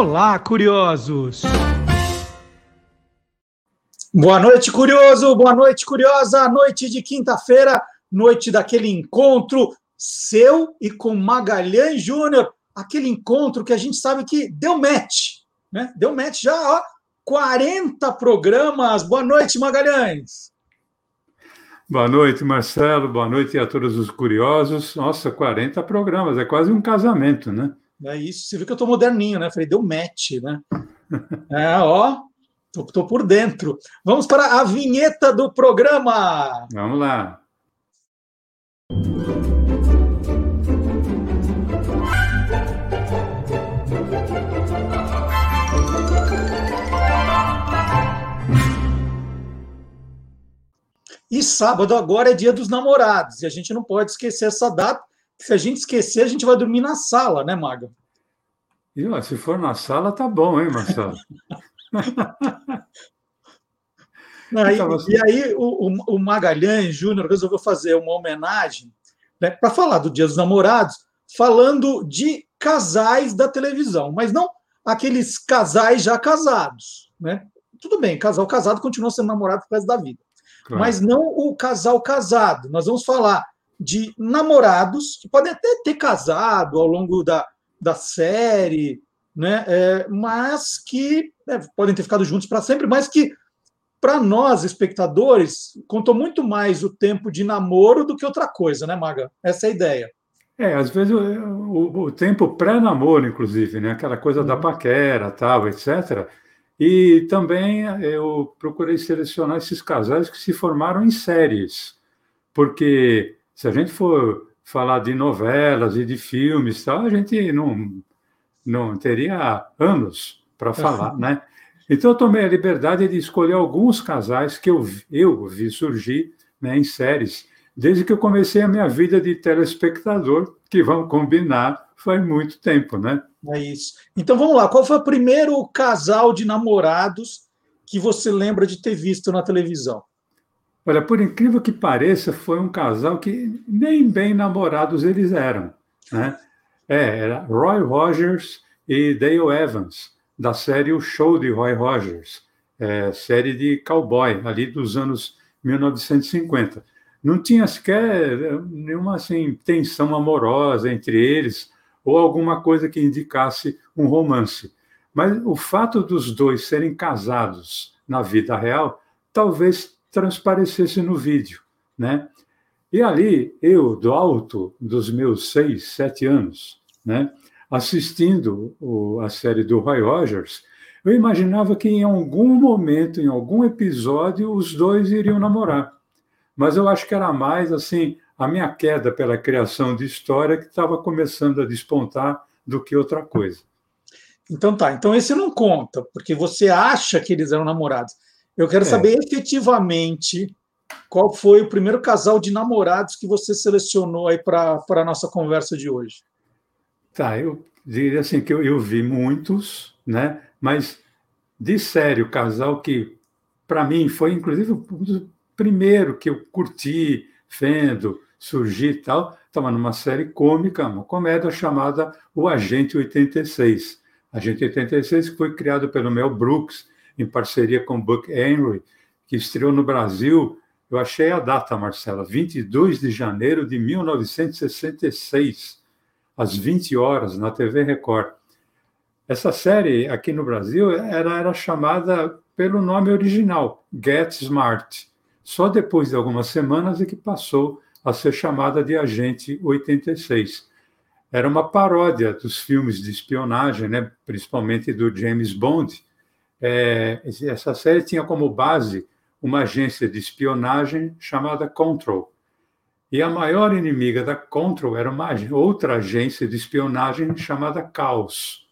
Olá, curiosos! Boa noite, curioso! Boa noite, curiosa! Noite de quinta-feira, noite daquele encontro seu e com Magalhães Júnior, aquele encontro que a gente sabe que deu match, né? Deu match já, ó, 40 programas. Boa noite, Magalhães! Boa noite, Marcelo. Boa noite a todos os curiosos. Nossa, 40 programas, é quase um casamento, né? É isso. Você viu que eu tô moderninho, né? Falei, deu match, né? É, ó, tô, tô por dentro. Vamos para a vinheta do programa. Vamos lá. E sábado agora é dia dos namorados, e a gente não pode esquecer essa data. Se a gente esquecer, a gente vai dormir na sala, né, Maga? E, ó, se for na sala, tá bom, hein, Marcelo? Aí, então, e aí o, o Magalhães Júnior resolveu fazer uma homenagem né, para falar do Dia dos Namorados, falando de casais da televisão, mas não aqueles casais já casados. Né? Tudo bem, casal casado continua sendo namorado por resto da vida. Claro. Mas não o casal casado. Nós vamos falar de namorados que podem até ter casado ao longo da, da série, né? É, mas que é, podem ter ficado juntos para sempre, mas que para nós espectadores contou muito mais o tempo de namoro do que outra coisa, né, Maga? Essa é a ideia. É, às vezes o, o, o tempo pré-namoro, inclusive, né? Aquela coisa uhum. da paquera, tal, etc. E também eu procurei selecionar esses casais que se formaram em séries, porque se a gente for falar de novelas e de filmes, tal, a gente não, não teria anos para falar, né? Então eu tomei a liberdade de escolher alguns casais que eu, eu vi surgir né, em séries, desde que eu comecei a minha vida de telespectador, que vão combinar, faz muito tempo, né? É isso. Então vamos lá, qual foi o primeiro casal de namorados que você lembra de ter visto na televisão? Olha, por incrível que pareça, foi um casal que nem bem namorados eles eram. Né? É, era Roy Rogers e Dale Evans, da série O Show de Roy Rogers, é, série de cowboy, ali dos anos 1950. Não tinha sequer é, nenhuma assim, tensão amorosa entre eles ou alguma coisa que indicasse um romance. Mas o fato dos dois serem casados na vida real talvez transparecesse no vídeo, né? E ali, eu, do alto dos meus seis, sete anos, né, assistindo o, a série do Roy Rogers, eu imaginava que em algum momento, em algum episódio, os dois iriam namorar. Mas eu acho que era mais assim a minha queda pela criação de história que estava começando a despontar do que outra coisa. Então tá, então esse não conta, porque você acha que eles eram namorados. Eu quero é. saber efetivamente qual foi o primeiro casal de namorados que você selecionou aí para a nossa conversa de hoje. Tá, eu diria assim que eu, eu vi muitos, né? Mas de sério, o casal que para mim foi inclusive o primeiro que eu curti, vendo surgir e tal, estava numa série cômica, uma comédia chamada O Agente 86. Agente 86 que foi criado pelo Mel Brooks em parceria com Buck Henry, que estreou no Brasil. Eu achei a data, Marcela, 22 de janeiro de 1966, às 20 horas, na TV Record. Essa série aqui no Brasil era, era chamada pelo nome original, Get Smart. Só depois de algumas semanas é que passou a ser chamada de Agente 86. Era uma paródia dos filmes de espionagem, né, principalmente do James Bond, é, essa série tinha como base uma agência de espionagem chamada Control. E a maior inimiga da Control era uma outra agência de espionagem chamada Caos.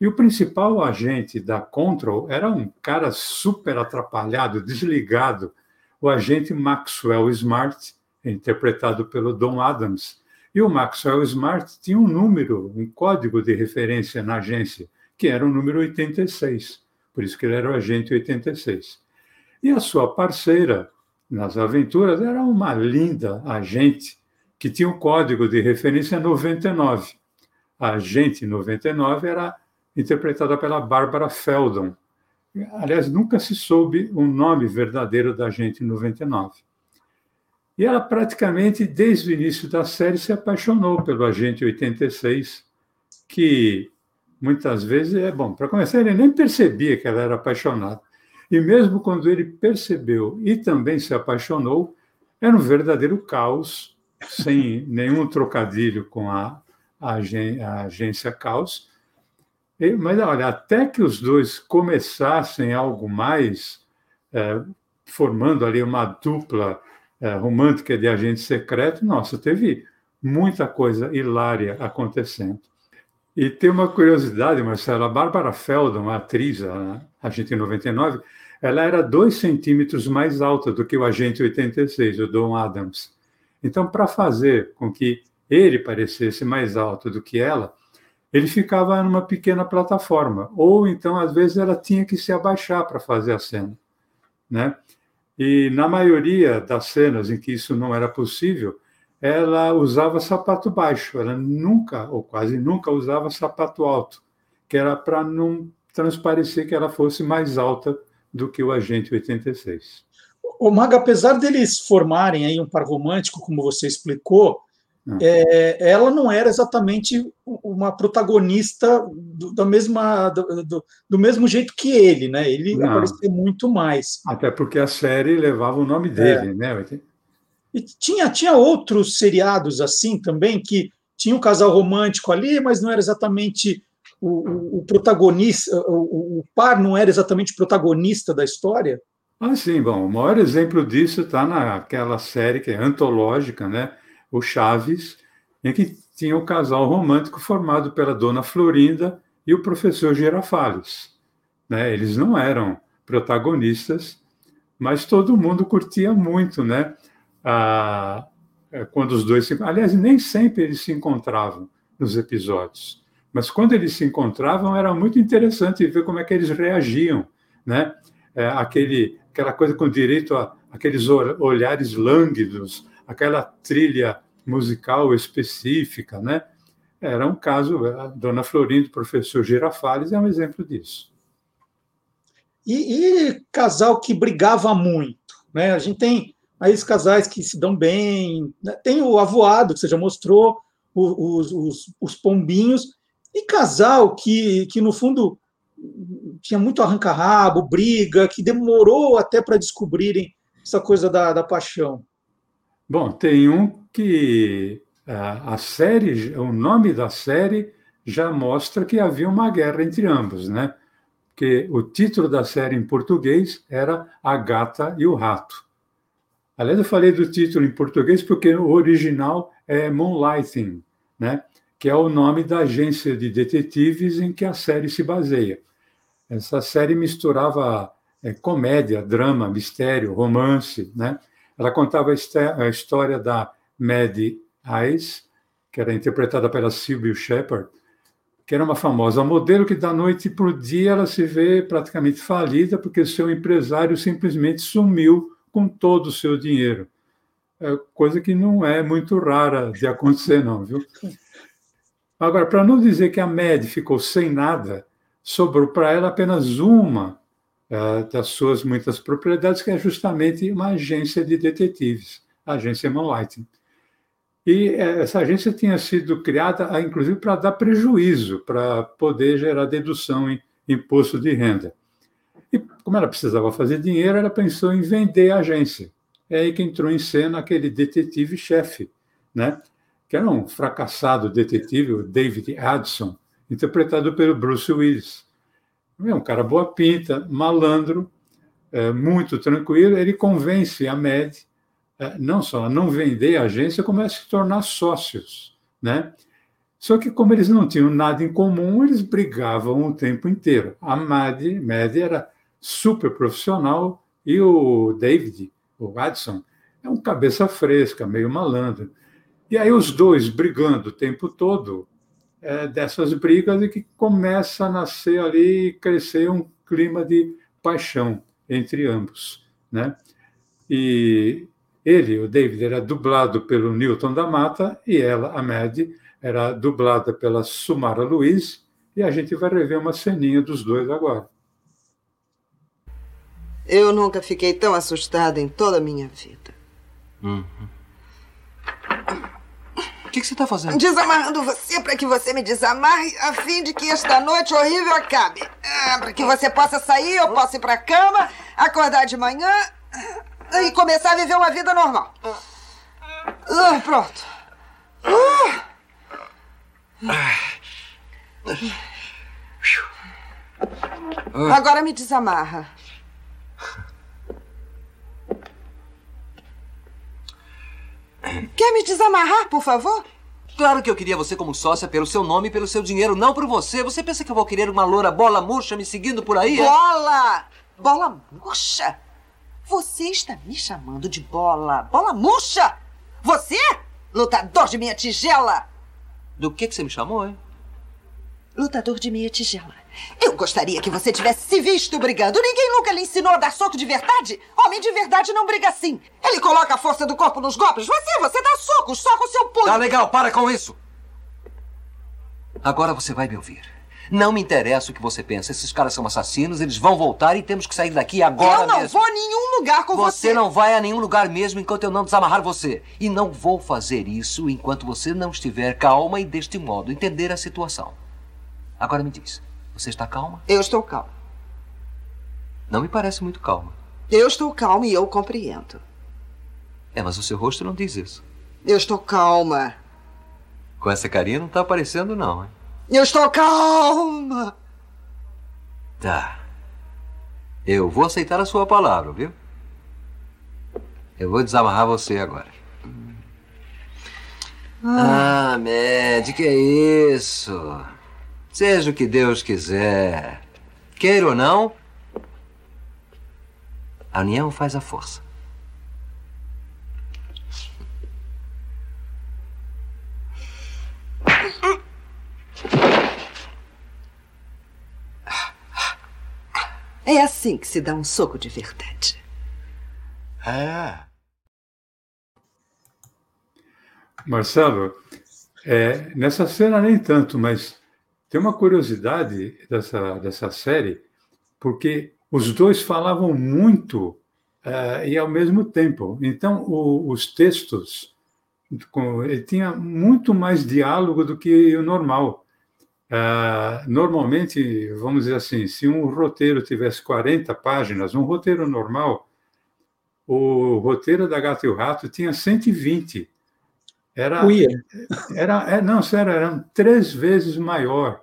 E o principal agente da Control era um cara super atrapalhado, desligado, o agente Maxwell Smart, interpretado pelo Don Adams. E o Maxwell Smart tinha um número, um código de referência na agência, que era o número 86 por isso que ele era o agente 86. E a sua parceira nas aventuras era uma linda agente que tinha o um código de referência 99. A agente 99 era interpretada pela Bárbara Feldon. Aliás, nunca se soube o nome verdadeiro da Agente 99. E ela praticamente, desde o início da série, se apaixonou pelo Agente 86, que muitas vezes é bom. Para começar, ele nem percebia que ela era apaixonada. E mesmo quando ele percebeu e também se apaixonou, era um verdadeiro caos, sem nenhum trocadilho com a, a, a agência Caos. E, mas olha, até que os dois começassem algo mais, é, formando ali uma dupla é, romântica de agente secreto, nossa, teve muita coisa hilária acontecendo. E tem uma curiosidade, Marcelo, a Bárbara Feldon, a atriz, a agente 99, ela era dois centímetros mais alta do que o agente 86, o Don Adams. Então, para fazer com que ele parecesse mais alto do que ela, ele ficava numa pequena plataforma, ou então, às vezes, ela tinha que se abaixar para fazer a cena. Né? E na maioria das cenas em que isso não era possível, ela usava sapato baixo, ela nunca, ou quase nunca, usava sapato alto, que era para não transparecer que ela fosse mais alta do que o agente 86. O Maga, apesar deles formarem aí um par romântico, como você explicou, ah. é, ela não era exatamente uma protagonista do, da mesma, do, do, do, mesmo jeito que ele, né? Ele não. aparecia muito mais. Até porque a série levava o nome dele, é. né? E tinha, tinha outros seriados assim também, que tinha um casal romântico ali, mas não era exatamente o, o, o protagonista, o, o, par não era exatamente protagonista da história. Ah, sim, bom, o maior exemplo disso está naquela série que é antológica, né? O Chaves, em que tinha o um casal romântico formado pela dona Florinda e o professor Girafales. Né? Eles não eram protagonistas, mas todo mundo curtia muito, né? Ah, quando os dois se... Aliás, nem sempre eles se encontravam nos episódios, mas quando eles se encontravam era muito interessante ver como é que eles reagiam, né? É, aquele, aquela coisa com direito a aqueles olhares lânguidos, aquela trilha musical específica, né? Era um caso, a Dona Florinda, o professor Girafales, é um exemplo disso. E, e, casal que brigava muito, né? A gente tem aí os casais que se dão bem, né? tem o avoado que você já mostrou, os, os, os pombinhos, e casal que, que no fundo tinha muito arranca-rabo, briga, que demorou até para descobrirem essa coisa da, da paixão. Bom, tem um que a, a série, o nome da série já mostra que havia uma guerra entre ambos, né? Porque o título da série em português era A Gata e o Rato. Aliás, eu falei do título em português porque o original é Moonlighting, né? que é o nome da agência de detetives em que a série se baseia. Essa série misturava é, comédia, drama, mistério, romance, né? Ela contava a história da Maddie Eyes, que era interpretada pela Sylvia Shepard, que era uma famosa modelo que da noite para o dia ela se vê praticamente falida porque seu empresário simplesmente sumiu com todo o seu dinheiro. É coisa que não é muito rara de acontecer, não, viu? Agora, para não dizer que a Maddie ficou sem nada, sobrou para ela apenas uma uh, das suas muitas propriedades, que é justamente uma agência de detetives, a agência Moonlighting. E eh, essa agência tinha sido criada, inclusive, para dar prejuízo, para poder gerar dedução em imposto de renda. E como ela precisava fazer dinheiro, ela pensou em vender a agência. É aí que entrou em cena aquele detetive-chefe, né? que era um fracassado detetive, o David Addison, interpretado pelo Bruce Willis. É um cara boa pinta, malandro, é, muito tranquilo. Ele convence a Med é, não só a não vender a agência, como a se tornar sócios, né? Só que como eles não tinham nada em comum, eles brigavam o tempo inteiro. A Mad, Mad era super profissional e o David, o Watson, é um cabeça fresca, meio malandro. E aí os dois brigando o tempo todo, é, dessas brigas e que começa a nascer ali, crescer um clima de paixão entre ambos, né? E ele, o David, era dublado pelo Newton da Mata e ela, a Mad, era dublada pela Sumara Luiz e a gente vai rever uma ceninha dos dois agora. Eu nunca fiquei tão assustada em toda a minha vida. Uhum. O que, que, você está fazendo? Desamarrando você para que você me desamarre, a fim de que esta noite horrível acabe. Ah, para que você possa sair, eu possa ir para a cama, acordar de manhã ah, e começar a viver uma vida normal. Ah, pronto. Agora me desamarra. Quer me desamarrar, por favor? Claro que eu queria você como sócia pelo seu nome e pelo seu dinheiro, não por você. Você pensa que eu vou querer uma loura bola murcha me seguindo por aí? É? Bola! Bola murcha? Você está me chamando de bola? Bola murcha? Você? Lutador de minha tigela! Do que, que você me chamou, hein? Lutador de meia tigela. Eu gostaria que você tivesse se visto brigando. Ninguém nunca lhe ensinou a dar soco de verdade. Homem de verdade não briga assim. Ele coloca a força do corpo nos golpes. Você, você dá socos, só com seu punho. Tá legal, para com isso. Agora você vai me ouvir. Não me interessa o que você pensa. Esses caras são assassinos, eles vão voltar e temos que sair daqui agora Eu não mesmo. vou a nenhum lugar com você. Você não vai a nenhum lugar mesmo enquanto eu não desamarrar você. E não vou fazer isso enquanto você não estiver calma e deste modo entender a situação. Agora me diz, você está calma? Eu estou calma. Não me parece muito calma. Eu estou calma e eu compreendo. É, mas o seu rosto não diz isso. Eu estou calma. Com essa carinha não está aparecendo, não, hein? Eu estou calma. Tá. Eu vou aceitar a sua palavra, viu? Eu vou desamarrar você agora. Ah, ah Mad, que é isso? Seja o que Deus quiser. Queira ou não, a união faz a força. É assim que se dá um soco de verdade. É. Marcelo, é, nessa cena nem tanto, mas tem uma curiosidade dessa, dessa série, porque os dois falavam muito uh, e ao mesmo tempo. Então, o, os textos, com, ele tinha muito mais diálogo do que o normal. Uh, normalmente, vamos dizer assim, se um roteiro tivesse 40 páginas, um roteiro normal, o roteiro da Gato e o Rato tinha 120. Era, era, é, não, sério, era três vezes maior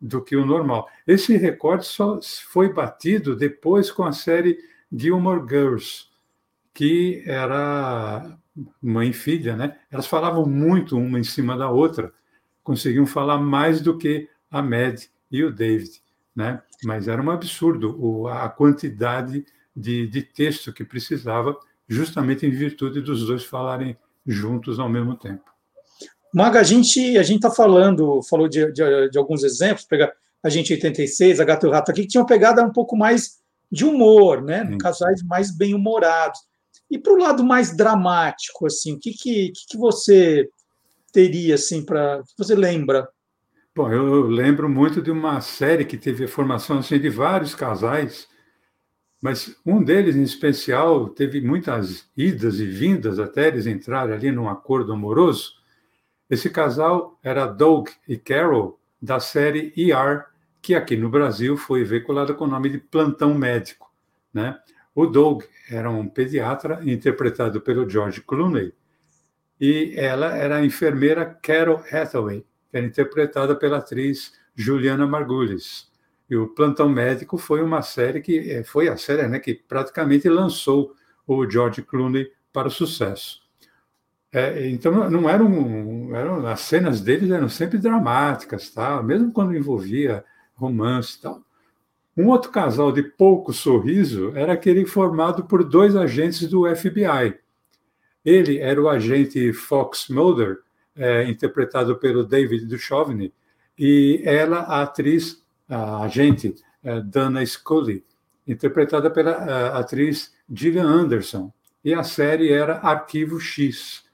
do que o normal. Esse recorde só foi batido depois com a série Gilmore Girls, que era mãe e filha, né? Elas falavam muito uma em cima da outra, conseguiam falar mais do que a Mad e o David, né? Mas era um absurdo a quantidade de, de texto que precisava, justamente em virtude dos dois falarem juntos ao mesmo tempo. Maga, a gente a gente está falando, falou de, de, de, alguns exemplos, pegar a gente 86, a Gato e o Rato aqui, que tinham pegada um pouco mais de humor, né? Hum. Casais mais bem-humorados. E para o lado mais dramático, assim, o que, que, que você teria, assim, para. que você lembra? Bom, eu lembro muito de uma série que teve a formação assim, de vários casais, mas um deles, em especial, teve muitas idas e vindas até eles entrarem ali num acordo amoroso. Esse casal era Doug e Carol, da série ER, que aqui no Brasil foi veiculada com o nome de Plantão Médico. Né? O Doug era um pediatra interpretado pelo George Clooney, e ela era a enfermeira Carol Hathaway, que era interpretada pela atriz Juliana Margulis. E o Plantão Médico foi uma série que eh, foi a série né, que praticamente lançou o George Clooney para o sucesso. É, então não eram, eram as cenas deles eram sempre dramáticas, tá? Mesmo quando envolvia romance, tal. Um outro casal de pouco sorriso era aquele formado por dois agentes do FBI. Ele era o agente Fox Mulder, é, interpretado pelo David Duchovny, e ela a atriz, a agente é, Dana Scully, interpretada pela é, atriz Gillian Anderson. E a série era Arquivo X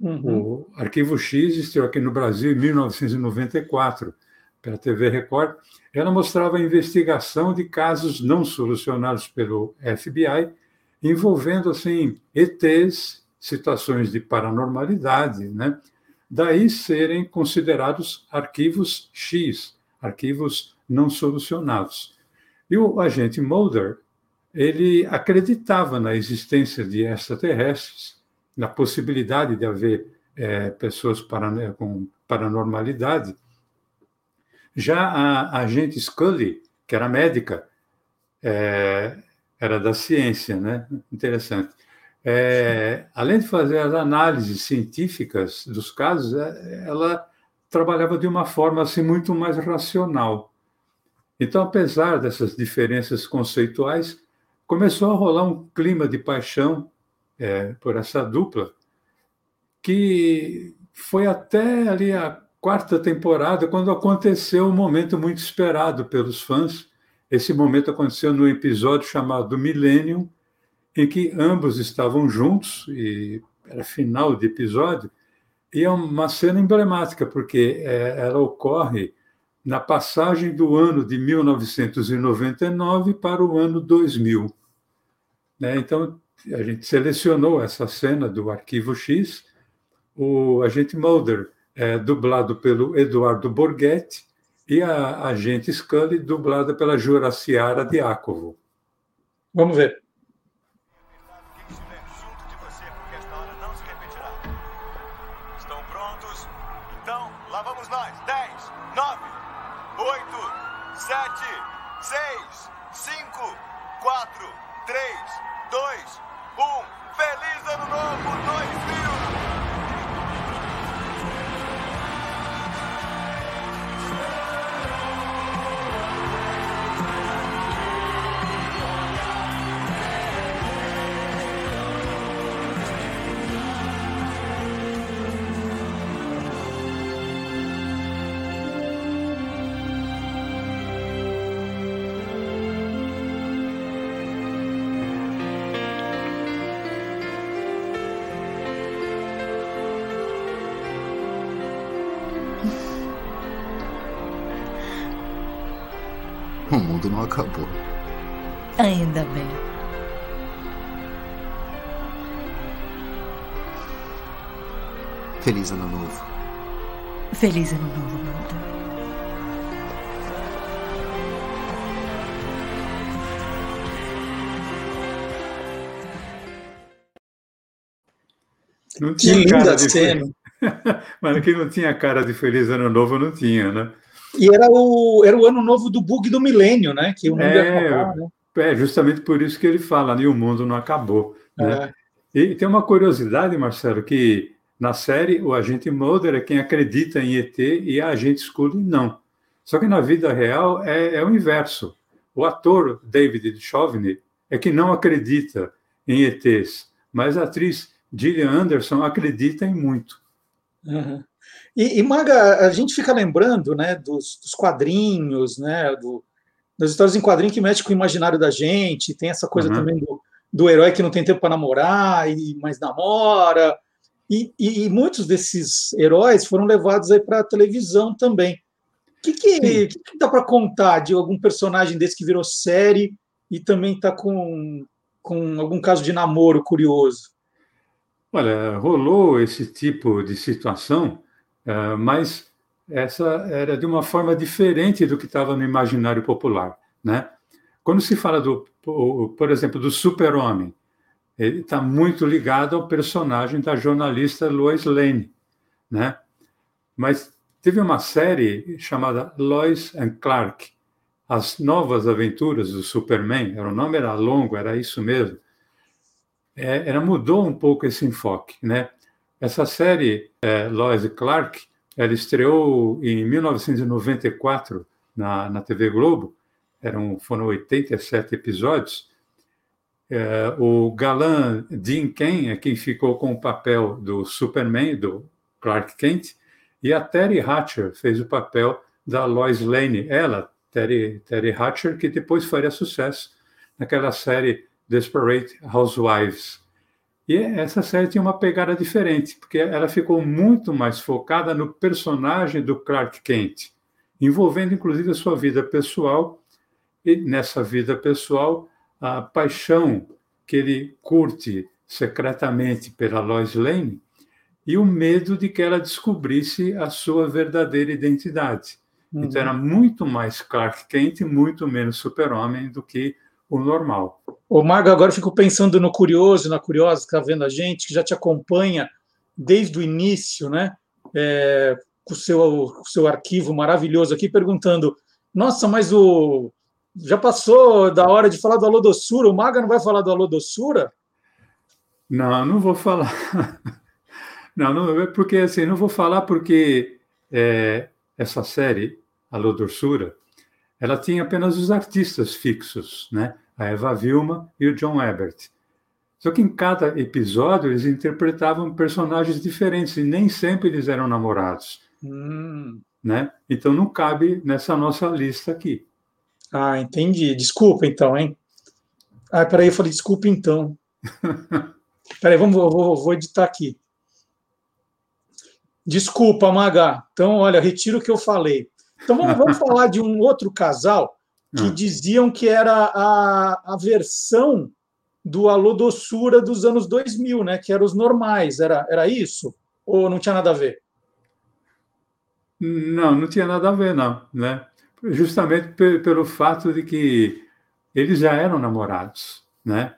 Uhum. O Arquivo X estreou aqui no Brasil em 1994, pela TV Record, ela mostrava a investigação de casos não solucionados pelo FBI, envolvendo assim ETs, situações de paranormalidade, né? Daí serem considerados arquivos X, arquivos não solucionados. E o agente Mulder, ele acreditava na existência de extraterrestres, na possibilidade de haver é, pessoas para, com paranormalidade. Já a, agente Scully, que era médica, é, era da ciência, né? Interessante. É, além de fazer as análises científicas dos casos, é, ela trabalhava de uma forma assim muito mais racional. Então, apesar dessas diferenças conceituais, começou a rolar um clima de paixão é, por essa dupla, que foi até ali a quarta temporada, quando aconteceu um momento muito esperado pelos fãs. Esse momento aconteceu no episódio chamado Millennium, em que ambos estavam juntos, e era final de episódio, e é uma cena emblemática, porque é, ela ocorre na passagem do ano de 1999 para o ano 2000. Né? Então, a gente selecionou essa cena do Arquivo X, o agente Mulder é dublado pelo Eduardo Borghetti e a agente Scully dublada pela Juraciara Diácovo. Vamos ver. O mundo não acabou. Ainda bem. Feliz Ano Novo. Feliz Ano Novo, mundo. Não tinha que cara de cena. Mas quem não tinha cara de Feliz Ano Novo não tinha, né? E era o, era o ano novo do bug do milênio, né? Que o mundo é, acabar, né? é, justamente por isso que ele fala, né? O mundo não acabou. Né? É. E tem uma curiosidade, Marcelo, que na série o agente Mulder é quem acredita em ET e a agente Scully não. Só que na vida real é, é o inverso. O ator David Duchovny é que não acredita em ETs, mas a atriz Gillian Anderson acredita em muito. Uhum. E, e, Maga, a gente fica lembrando né, dos, dos quadrinhos, né, do, das histórias em quadrinho que mexem com o imaginário da gente, tem essa coisa uhum. também do, do herói que não tem tempo para namorar, e mas namora. E, e, e, muitos desses heróis foram levados aí para a televisão também. O que, que, que, que dá para contar de algum personagem desse que virou série e também está com, com algum caso de namoro curioso? Olha, rolou esse tipo de situação Uh, mas essa era de uma forma diferente do que estava no imaginário popular, né? Quando se fala do, por exemplo, do super-homem, ele está muito ligado ao personagem da jornalista Lois Lane, né? Mas teve uma série chamada Lois and Clark, As Novas Aventuras do Superman, o nome era longo, era isso mesmo. É, ela mudou um pouco esse enfoque, né? Essa série, é, Lois e Clark, ela estreou em 1994 na, na TV Globo, eram, foram 87 episódios. É, o galã Dean Cain é quem ficou com o papel do Superman, do Clark Kent, e a Terry Hatcher fez o papel da Lois Lane, ela, Terry, Terry Hatcher, que depois faria sucesso naquela série Desperate Housewives. E essa série tinha uma pegada diferente, porque ela ficou muito mais focada no personagem do Clark Kent. envolvendo inclusive a sua vida pessoal e nessa vida pessoal a paixão que ele curte secretamente pela Lois Lane e o medo de que ela descobrisse a sua verdadeira identidade. Uhum. Então era muito mais Clark Kent, muito menos Super-Homem do que o normal. O Margo, agora eu fico pensando no curioso, na curiosa que está vendo a gente, que já te acompanha desde o início, né? É, com o seu, o seu arquivo maravilhoso aqui, perguntando: nossa, mas o. Já passou da hora de falar do Alô Doçura? O Maga não vai falar do Alô Doçura? Não, não vou falar. Não, não, é porque assim, não vou falar porque é, essa série, Alô Dorsura, ela tinha apenas os artistas fixos, né? A Eva Vilma e o John Ebert. Só que em cada episódio eles interpretavam personagens diferentes e nem sempre eles eram namorados. Hum. Né? Então não cabe nessa nossa lista aqui. Ah, entendi. Desculpa então, hein? Ah, peraí, eu falei desculpa então. peraí, vamos, vou, vou editar aqui. Desculpa, Maga. Então, olha, retiro o que eu falei. Então, vamos, vamos falar de um outro casal que hum. diziam que era a, a versão do Alô Doçura dos anos 2000, né? Que eram os normais. Era, era isso? Ou não tinha nada a ver? Não, não tinha nada a ver, não. Né? Justamente pelo fato de que eles já eram namorados, né?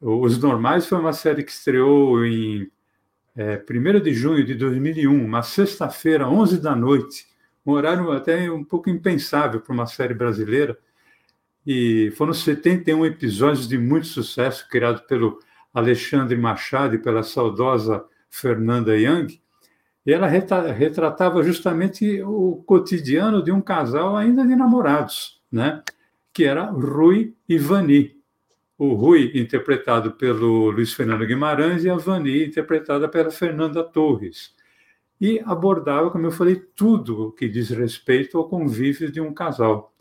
Os Normais foi uma série que estreou em é, 1 de junho de 2001, uma sexta-feira, 11 da noite, um horário até um pouco impensável para uma série brasileira. E foram 71 episódios de muito sucesso, criados pelo Alexandre Machado e pela saudosa Fernanda Young. E ela retratava justamente o cotidiano de um casal ainda de namorados, né? que era Rui e Vani o Rui, interpretado pelo Luiz Fernando Guimarães, e a Vani, interpretada pela Fernanda Torres. E abordava, como eu falei, tudo que diz respeito ao convívio de um casal.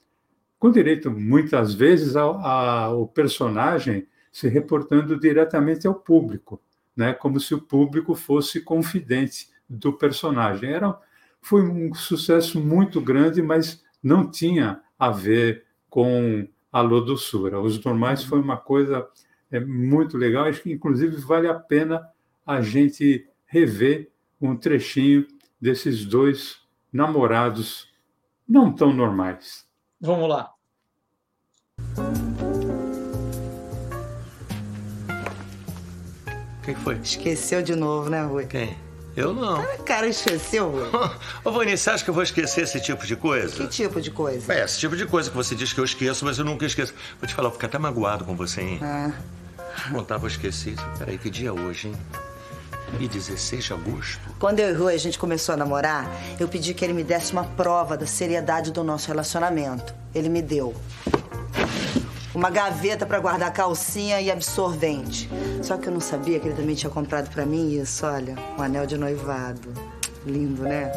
Com direito, muitas vezes, ao, ao personagem se reportando diretamente ao público, né? como se o público fosse confidente do personagem. Era, foi um sucesso muito grande, mas não tinha a ver com Alô Doçura. Os normais foi uma coisa é, muito legal, acho que inclusive vale a pena a gente rever um trechinho desses dois namorados não tão normais. Vamos lá. O que foi? Esqueceu de novo, né, Rui? Quem? Eu não. Ah, cara, esqueceu, Ô, Vani, você acha que eu vou esquecer esse tipo de coisa? Que tipo de coisa? É, esse tipo de coisa que você diz que eu esqueço, mas eu nunca esqueço. Vou te falar, eu fico até magoado com você, hein? Ah. Bom, tava esquecido. Peraí, que dia é hoje, hein? E 16 de agosto? Quando eu e Rui a gente começou a namorar, eu pedi que ele me desse uma prova da seriedade do nosso relacionamento. Ele me deu uma gaveta para guardar calcinha e absorvente. Só que eu não sabia que ele também tinha comprado para mim isso, olha, um anel de noivado. Lindo, né?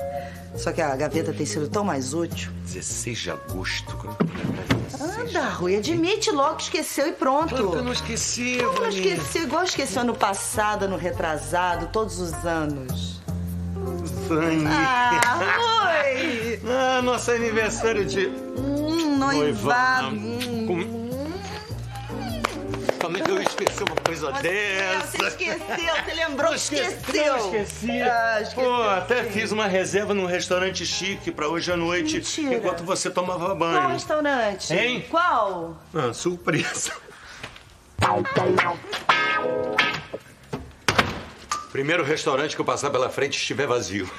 Só que a gaveta tem sido tão mais útil. 16 de agosto. Anda, Rui, admite logo que esqueceu e pronto. eu não esqueci, Como não esqueci? Igual esqueceu ano passado, ano retrasado, todos os anos. Vani. Ah, Rui! ah, nosso aniversário de... Hum, noivado. Hum. Com... Como é que eu esqueci uma coisa você, dessa? Você esqueceu, você lembrou que esqueceu. Eu esqueci. Ah. Pô, até fiz uma reserva num restaurante chique pra hoje à noite, Mentira. enquanto você tomava banho. Qual restaurante? Hein? Qual? Ah, surpresa. Primeiro restaurante que eu passar pela frente estiver vazio.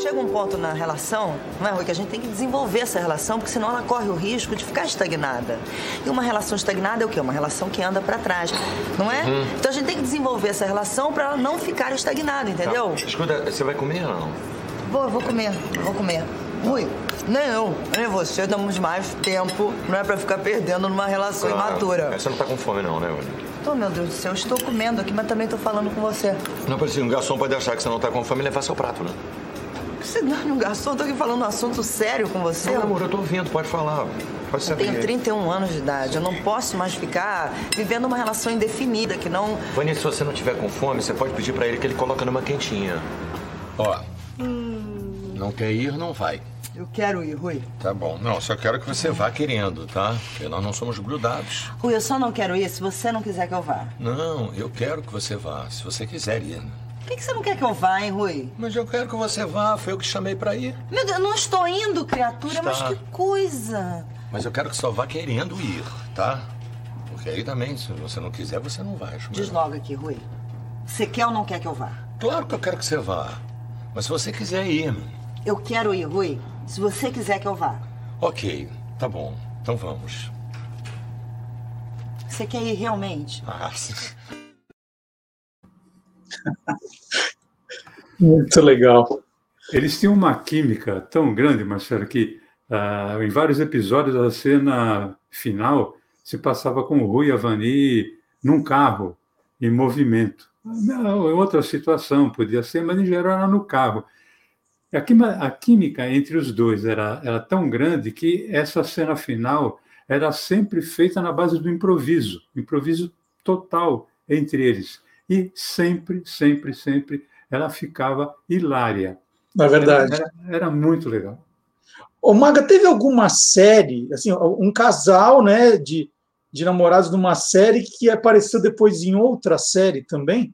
Chega um ponto na relação, não é, Rui, que a gente tem que desenvolver essa relação, porque senão ela corre o risco de ficar estagnada. E uma relação estagnada é o quê? Uma relação que anda para trás, não é? Hum. Então a gente tem que desenvolver essa relação para ela não ficar estagnada, entendeu? Tá. Escuta, você vai comer ou não? Vou, vou comer, vou comer. Rui, nem eu, nem você damos mais tempo, não é pra ficar perdendo numa relação claro. imatura. Você não tá com fome não, né, Olha? Tô, meu Deus do céu, estou comendo aqui, mas também tô falando com você. Não, precisa, um garçom pode achar que você não tá com fome e levar seu prato, né? Você não é um garçom, tô aqui falando um assunto sério com você. Não, amor, eu tô ouvindo, pode falar. Pode ser. Eu tenho 31 anos de idade, eu não posso mais ficar vivendo uma relação indefinida que não. Vani, se você não tiver com fome, você pode pedir para ele que ele coloque numa quentinha. Ó. Hum. Não quer ir, não vai. Eu quero ir, Rui. Tá bom. Não, só quero que você vá querendo, tá? Porque nós não somos grudados. Rui, eu só não quero ir se você não quiser que eu vá. Não, eu quero que você vá, se você quiser ir. Por que, você não quer que eu vá, hein, Rui? Mas eu quero que você vá, foi eu que chamei pra ir. Meu Deus, eu não estou indo, criatura, Está. mas que coisa. Mas eu quero que só vá querendo ir, tá? Porque aí também, se você não quiser, você não vai. Diz melhor. logo aqui, Rui. Você quer ou não quer que eu vá? Claro que eu quero que você vá. Mas se você quiser ir, Eu quero ir, Rui. Se você quiser que eu vá. ok, tá bom. Então vamos. Você quer ir realmente? Ah, sim. Muito legal. Eles tinham uma química tão grande, Marcelo, que ah, em vários episódios a cena final se passava com o Rui e a Vani num carro, em movimento. Não, em outra situação podia ser, mas em geral era no carro. A química entre os dois era, era tão grande que essa cena final era sempre feita na base do improviso, improviso total entre eles. E sempre, sempre, sempre ela ficava hilária. Na verdade. Era, era muito legal. Ô, Maga, teve alguma série, assim, um casal, né, de, de namorados numa série que apareceu depois em outra série também?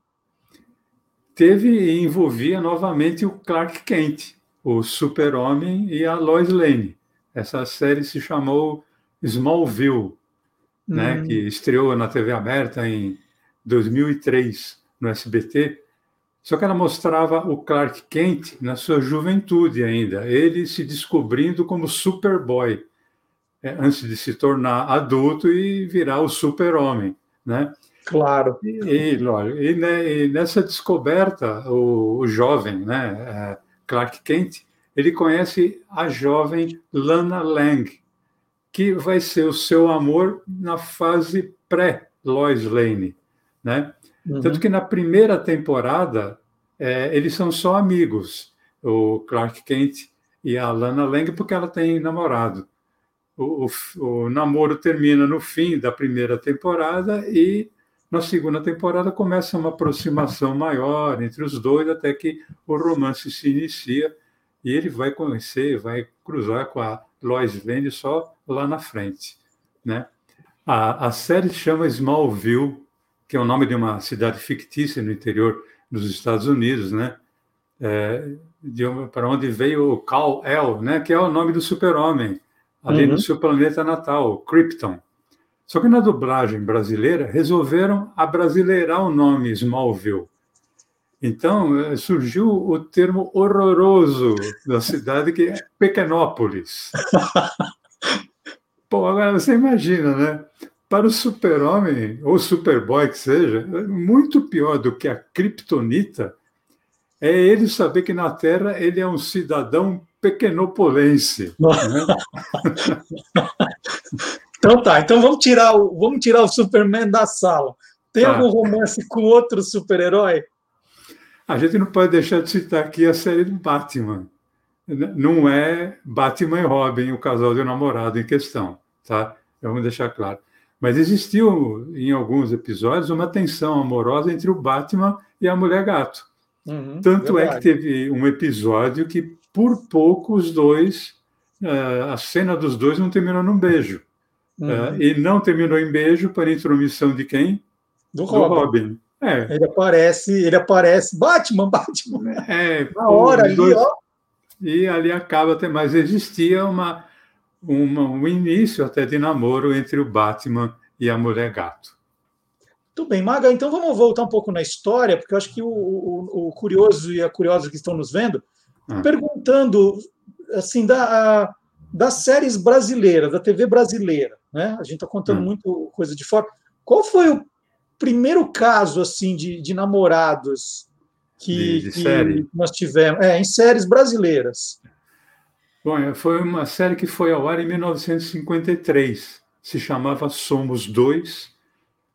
Teve e envolvia novamente o Clark Kent, o Super-Homem e a Lois Lane. Essa série se chamou Smallville, né, Hum. que estreou na TV aberta em 2003 no SBT. Só que ela mostrava o Clark Kent na sua juventude ainda, ele se descobrindo como Superboy, é, antes de se tornar adulto e virar o Super-Homem, né? Claro. E, e, e, nessa descoberta, o, o jovem, né, eh, Clark Kent, ele conhece a jovem Lana Lang, que vai ser o seu amor na fase pré-Lois Lane, né? Uhum. Tanto que na primeira temporada eh, eles são só amigos, o Clark Kent e a Lana Lang, porque ela tem namorado. O, o- o namoro termina no fim da primeira temporada e na segunda temporada começa uma aproximação maior entre os dois, até que o romance se inicia e ele vai conhecer, vai cruzar com a Lois Lane só lá na frente, né? A, a série chama Smallville, que é o nome de uma cidade fictícia no interior dos Estados Unidos, né? É, uma- para onde veio o Kal-El, né? Que é o nome do super-homem, ali Uhum. no seu planeta natal, Krypton. Só que na dublagem brasileira resolveram abrasileirar o nome Smallville. Então eh, surgiu o termo horroroso da cidade que é Pequenópolis. Pô, agora você imagina, né? Para o super-homem, ou superboy que seja, é muito pior do que a kryptonita é ele saber que na Terra ele é um cidadão pequenopolense. né? Então tá, então vamos tirar o, vamos tirar o Superman da sala. Tem Tá. algum romance com outro super-herói? A gente não pode deixar de citar aqui a série do Batman. Não é Batman e Robin, o casal de namorado em questão, tá? Vamos deixar claro. Mas existiu em alguns episódios uma tensão amorosa entre o Batman e a mulher gato. Uhum, Tanto é verdade. que teve um episódio que, por pouco, os dois, eh, a cena dos dois não terminou num beijo. Uhum. Eh, e não terminou em beijo para intromissão de quem? Do Do Robin. Robin. É, Ele aparece, ele aparece, Batman, Batman. é, Na hora ali, dois- ó. E ali acaba até mais. Existia uma, uma, um início até de namoro entre o Batman e a mulher gato. Tudo bem, Maga, então vamos voltar um pouco na história, porque eu acho que o, o- o curioso e a curiosa que estão nos vendo, Ah. perguntando assim da, a- das séries brasileiras, da TV brasileira, né? A gente está contando Hum. muito coisa de fora. Qual foi o primeiro caso assim de, de namorados que, De- de que nós tivemos? É, em séries brasileiras. Bom, é, foi uma série que foi ao ar em 1953. Se chamava Somos Dois.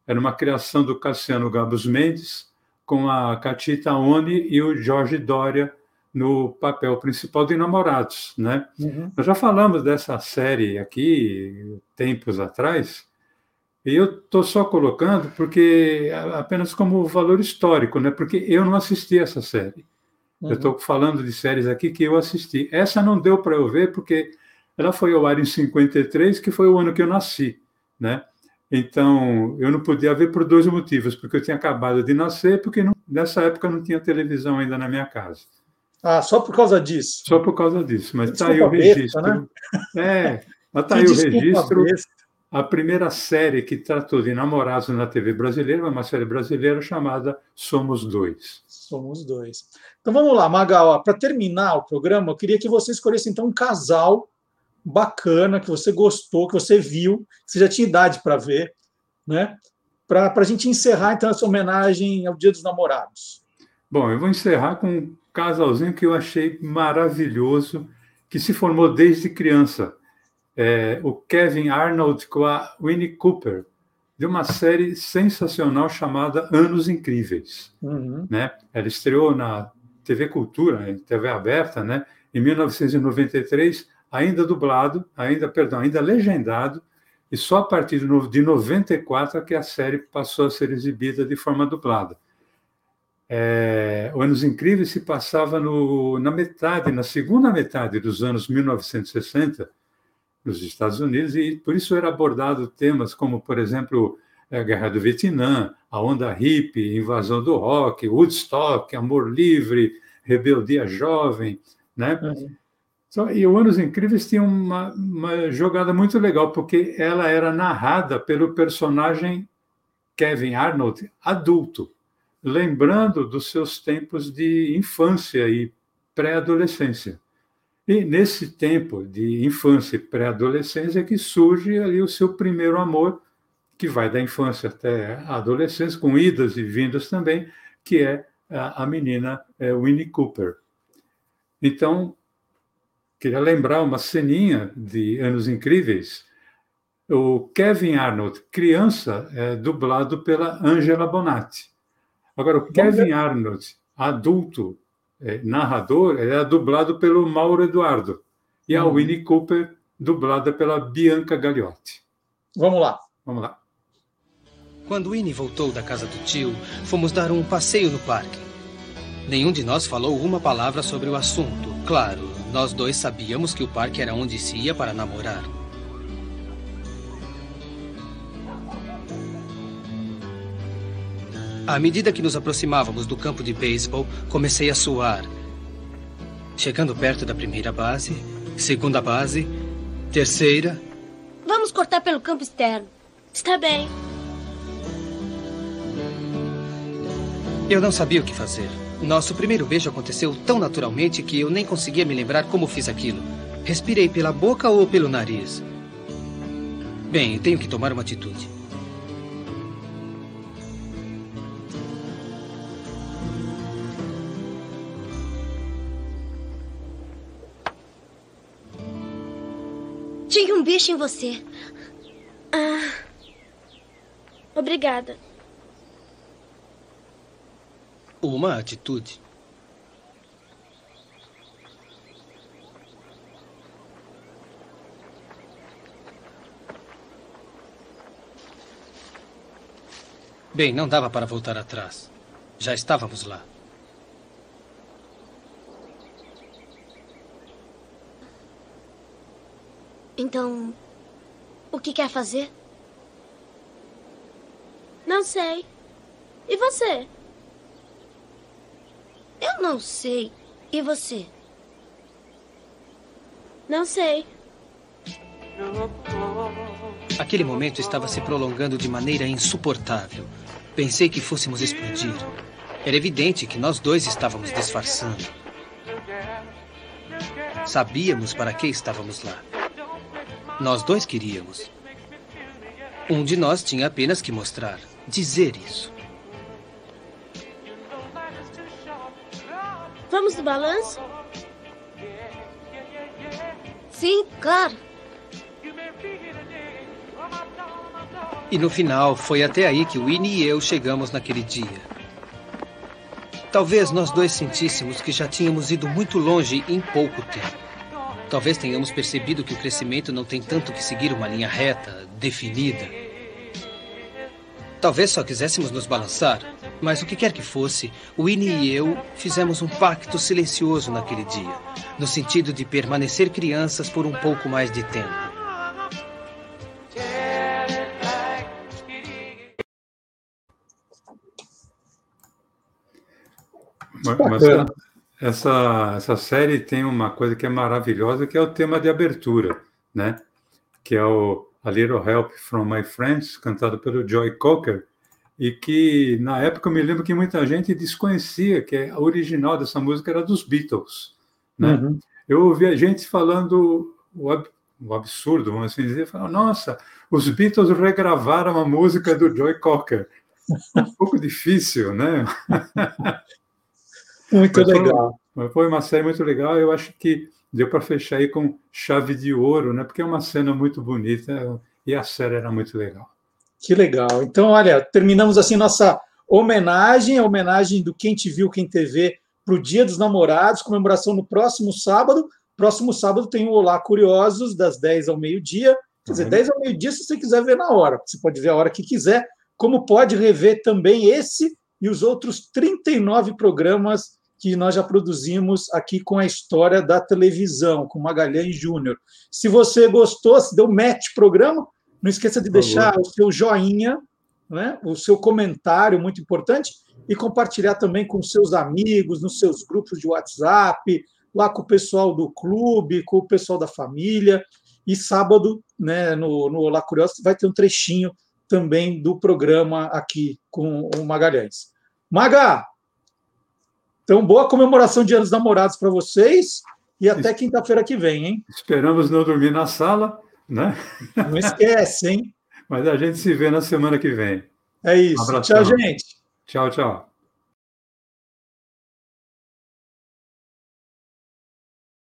Era uma criação do Cassiano Gabos Mendes, com a Catita Oni e o Jorge Dória no papel principal de namorados, né? Uhum. Nós já falamos dessa série aqui tempos atrás, e eu estou só colocando porque apenas como valor histórico, né? Porque eu não assisti essa série. Uhum. Eu estou falando de séries aqui que eu assisti. Essa não deu para eu ver porque ela foi ao ar em 53, que foi o ano que eu nasci, né? Então, eu não podia ver por dois motivos, porque eu tinha acabado de nascer, porque não, nessa época não tinha televisão ainda na minha casa. Ah, só por causa disso? Só por causa disso, mas está aí o registro. Besta, né? É, mas está aí o registro. Besta. A primeira série que tratou de namorados na TV brasileira, uma série brasileira chamada Somos Dois. Somos Dois. Então vamos lá, Magal, para terminar o programa, eu queria que você escolhesse então um casal bacana, que você gostou, que você viu, que você já tinha idade para ver, né? Para a gente encerrar, então, essa homenagem ao Dia dos Namorados. Bom, eu vou encerrar com um casalzinho que eu achei maravilhoso, que se formou desde criança. É, o Kevin Arnold com a Winnie Cooper, de uma série sensacional chamada Anos Incríveis. Uhum. Né? Ela estreou na TV Cultura, TV aberta, né? em 1993 ainda dublado, ainda, perdão, ainda legendado, e só a partir de 94 é que a série passou a ser exibida de forma dublada. É, o Anos Incríveis se passava no, na metade, na segunda metade dos anos 1960, nos Estados Unidos, e por isso era abordado temas como, por exemplo, a Guerra do Vietnã, a onda hippie, invasão do rock, Woodstock, amor livre, rebeldia jovem, né? Uhum. E o Anos Incríveis tinha uma, uma jogada muito legal, porque ela era narrada pelo personagem Kevin Arnold adulto, lembrando dos seus tempos de infância e pré-adolescência. E nesse tempo de infância e pré-adolescência é que surge ali o seu primeiro amor, que vai da infância até a adolescência, com idas e vindas também, que é a, menina é, Winnie Cooper. Então, Queria lembrar uma ceninha de Anos Incríveis. O Kevin Arnold, criança, é dublado pela Angela Bonatti. Agora, o Kevin Arnold, adulto, é, narrador, é dublado pelo Mauro Eduardo. E a hum. Winnie Cooper, dublada pela Bianca Gagliotti. Vamos lá. Vamos lá. Quando Winnie voltou da casa do tio, fomos dar um passeio no parque. Nenhum de nós falou uma palavra sobre o assunto. Claro, nós dois sabíamos que o parque era onde se ia para namorar. À medida que nos aproximávamos do campo de beisebol, comecei a suar. Chegando perto da primeira base, segunda base, terceira. Vamos cortar pelo campo externo. Está bem. Eu não sabia o que fazer. Nosso primeiro beijo aconteceu tão naturalmente que eu nem conseguia me lembrar como fiz aquilo. Respirei pela boca ou pelo nariz? Bem, tenho que tomar uma atitude. Em você. Ah. Obrigada. Uma atitude. Bem, não dava para voltar atrás. Já estávamos lá. Então, o que quer fazer? Não sei. E você? Eu não sei. E você? Não sei. Aquele momento estava se prolongando de maneira insuportável. Pensei que fôssemos explodir. Era evidente que nós dois estávamos disfarçando. Sabíamos para que estávamos lá. Nós dois queríamos. Um de nós tinha apenas que mostrar, dizer isso. Vamos no balanço? Sim, claro. E no final, foi até aí que Winnie e eu chegamos naquele dia. Talvez nós dois sentíssemos que já tínhamos ido muito longe em pouco tempo. Talvez tenhamos percebido que o crescimento não tem tanto que seguir uma linha reta, definida. Talvez só quiséssemos nos balançar, Mas o que quer que fosse, Winnie e eu fizemos um pacto silencioso naquele dia, no sentido de permanecer crianças por um pouco mais de tempo. Mas essa, essa série tem uma coisa que é maravilhosa, que é o tema de abertura, né? Que é o A Little Help from My Friends, cantado pelo Joy Cocker, e que na época eu me lembro que muita gente desconhecia que a original dessa música era dos Beatles, né? Uhum. Eu ouvia gente falando o, ab, o absurdo, vamos assim dizer, falando, nossa, os Beatles regravaram a música do Joy Cocker. Um pouco difícil, né? Muito mas legal. Foi, foi uma série muito legal. Eu acho que deu para fechar aí com chave de ouro, né? Porque é uma cena muito bonita e a série era muito legal. Que legal. Então, olha, terminamos assim nossa homenagem, a homenagem do Quem Te Viu, Quem TV para o Dia dos Namorados, comemoração no próximo sábado. Próximo sábado tem o Olá Curiosos, das 10 ao meio-dia. Quer dizer, uhum. 10 ao meio-dia se você quiser ver na hora. Você pode ver a hora que quiser, como pode rever também esse e os outros 39 programas que nós já produzimos aqui com a história da televisão, com Magalhães Júnior. Se você gostou, se deu match programa, não esqueça de deixar o seu joinha, né, o seu comentário, muito importante, e compartilhar também com seus amigos, nos seus grupos de WhatsApp, lá com o pessoal do clube, com o pessoal da família. E sábado, né, no, no Olá Curioso, vai ter um trechinho também do programa aqui com o Magalhães. Maga, então, boa comemoração de Anos Namorados para vocês e até quinta-feira que vem, hein? Esperamos não dormir na sala, né? Não esquece, hein? Mas a gente se vê na semana que vem. É isso. Um tchau, gente. Tchau, tchau.